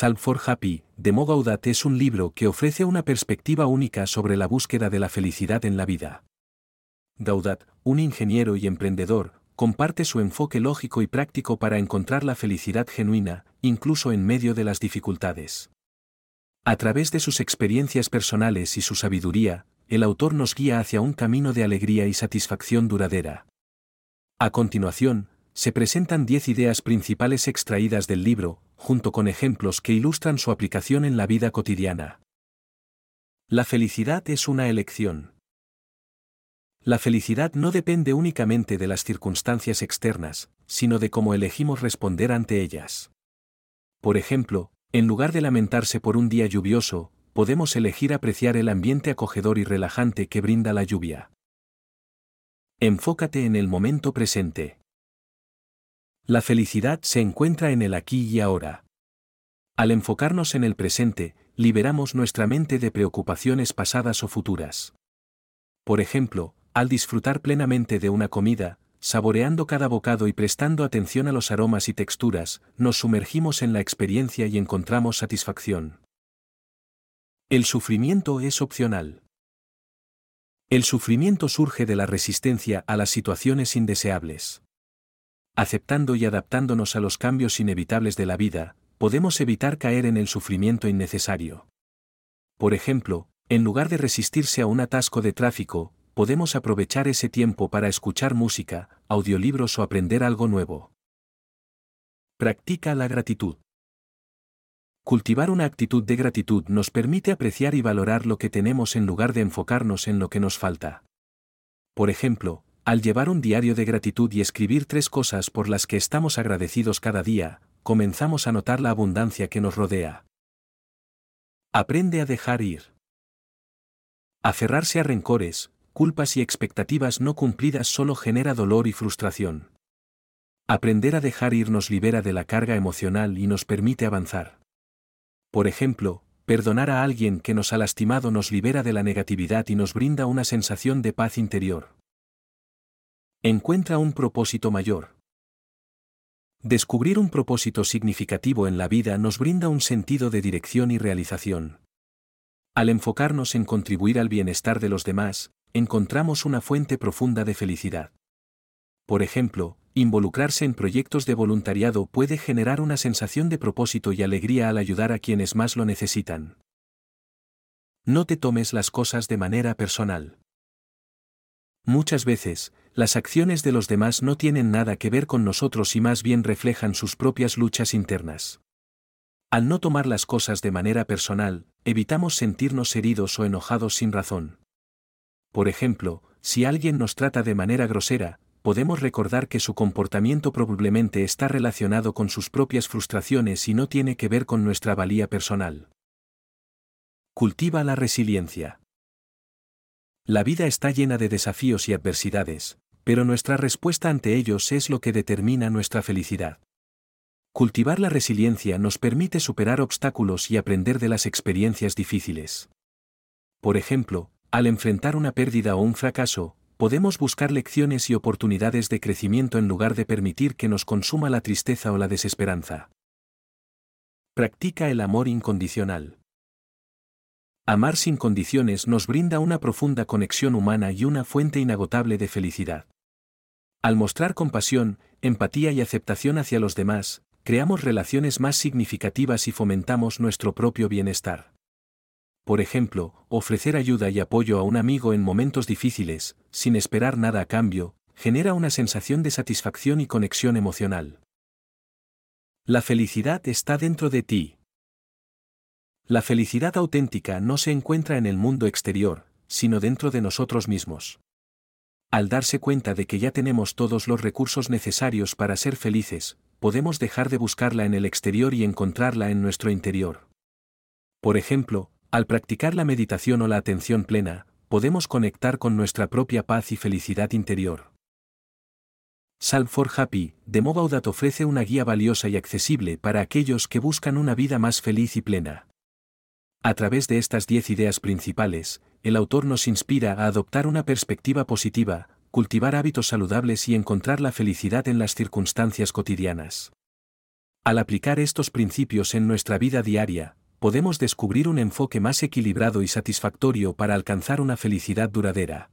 Salve for Happy, de Mo Gaudat es un libro que ofrece una perspectiva única sobre la búsqueda de la felicidad en la vida. Gaudat, un ingeniero y emprendedor, comparte su enfoque lógico y práctico para encontrar la felicidad genuina, incluso en medio de las dificultades. A través de sus experiencias personales y su sabiduría, el autor nos guía hacia un camino de alegría y satisfacción duradera. A continuación, se presentan 10 ideas principales extraídas del libro, junto con ejemplos que ilustran su aplicación en la vida cotidiana. La felicidad es una elección. La felicidad no depende únicamente de las circunstancias externas, sino de cómo elegimos responder ante ellas. Por ejemplo, en lugar de lamentarse por un día lluvioso, podemos elegir apreciar el ambiente acogedor y relajante que brinda la lluvia. Enfócate en el momento presente. La felicidad se encuentra en el aquí y ahora. Al enfocarnos en el presente, liberamos nuestra mente de preocupaciones pasadas o futuras. Por ejemplo, al disfrutar plenamente de una comida, saboreando cada bocado y prestando atención a los aromas y texturas, nos sumergimos en la experiencia y encontramos satisfacción. El sufrimiento es opcional. El sufrimiento surge de la resistencia a las situaciones indeseables aceptando y adaptándonos a los cambios inevitables de la vida, podemos evitar caer en el sufrimiento innecesario. Por ejemplo, en lugar de resistirse a un atasco de tráfico, podemos aprovechar ese tiempo para escuchar música, audiolibros o aprender algo nuevo. Practica la gratitud. Cultivar una actitud de gratitud nos permite apreciar y valorar lo que tenemos en lugar de enfocarnos en lo que nos falta. Por ejemplo, al llevar un diario de gratitud y escribir tres cosas por las que estamos agradecidos cada día, comenzamos a notar la abundancia que nos rodea. Aprende a dejar ir. Aferrarse a rencores, culpas y expectativas no cumplidas solo genera dolor y frustración. Aprender a dejar ir nos libera de la carga emocional y nos permite avanzar. Por ejemplo, perdonar a alguien que nos ha lastimado nos libera de la negatividad y nos brinda una sensación de paz interior. Encuentra un propósito mayor. Descubrir un propósito significativo en la vida nos brinda un sentido de dirección y realización. Al enfocarnos en contribuir al bienestar de los demás, encontramos una fuente profunda de felicidad. Por ejemplo, involucrarse en proyectos de voluntariado puede generar una sensación de propósito y alegría al ayudar a quienes más lo necesitan. No te tomes las cosas de manera personal. Muchas veces, las acciones de los demás no tienen nada que ver con nosotros y más bien reflejan sus propias luchas internas. Al no tomar las cosas de manera personal, evitamos sentirnos heridos o enojados sin razón. Por ejemplo, si alguien nos trata de manera grosera, podemos recordar que su comportamiento probablemente está relacionado con sus propias frustraciones y no tiene que ver con nuestra valía personal. Cultiva la resiliencia. La vida está llena de desafíos y adversidades, pero nuestra respuesta ante ellos es lo que determina nuestra felicidad. Cultivar la resiliencia nos permite superar obstáculos y aprender de las experiencias difíciles. Por ejemplo, al enfrentar una pérdida o un fracaso, podemos buscar lecciones y oportunidades de crecimiento en lugar de permitir que nos consuma la tristeza o la desesperanza. Practica el amor incondicional. Amar sin condiciones nos brinda una profunda conexión humana y una fuente inagotable de felicidad. Al mostrar compasión, empatía y aceptación hacia los demás, creamos relaciones más significativas y fomentamos nuestro propio bienestar. Por ejemplo, ofrecer ayuda y apoyo a un amigo en momentos difíciles, sin esperar nada a cambio, genera una sensación de satisfacción y conexión emocional. La felicidad está dentro de ti. La felicidad auténtica no se encuentra en el mundo exterior, sino dentro de nosotros mismos. Al darse cuenta de que ya tenemos todos los recursos necesarios para ser felices, podemos dejar de buscarla en el exterior y encontrarla en nuestro interior. Por ejemplo, al practicar la meditación o la atención plena, podemos conectar con nuestra propia paz y felicidad interior. Salve for Happy, de Mogaudat ofrece una guía valiosa y accesible para aquellos que buscan una vida más feliz y plena. A través de estas diez ideas principales, el autor nos inspira a adoptar una perspectiva positiva, cultivar hábitos saludables y encontrar la felicidad en las circunstancias cotidianas. Al aplicar estos principios en nuestra vida diaria, podemos descubrir un enfoque más equilibrado y satisfactorio para alcanzar una felicidad duradera.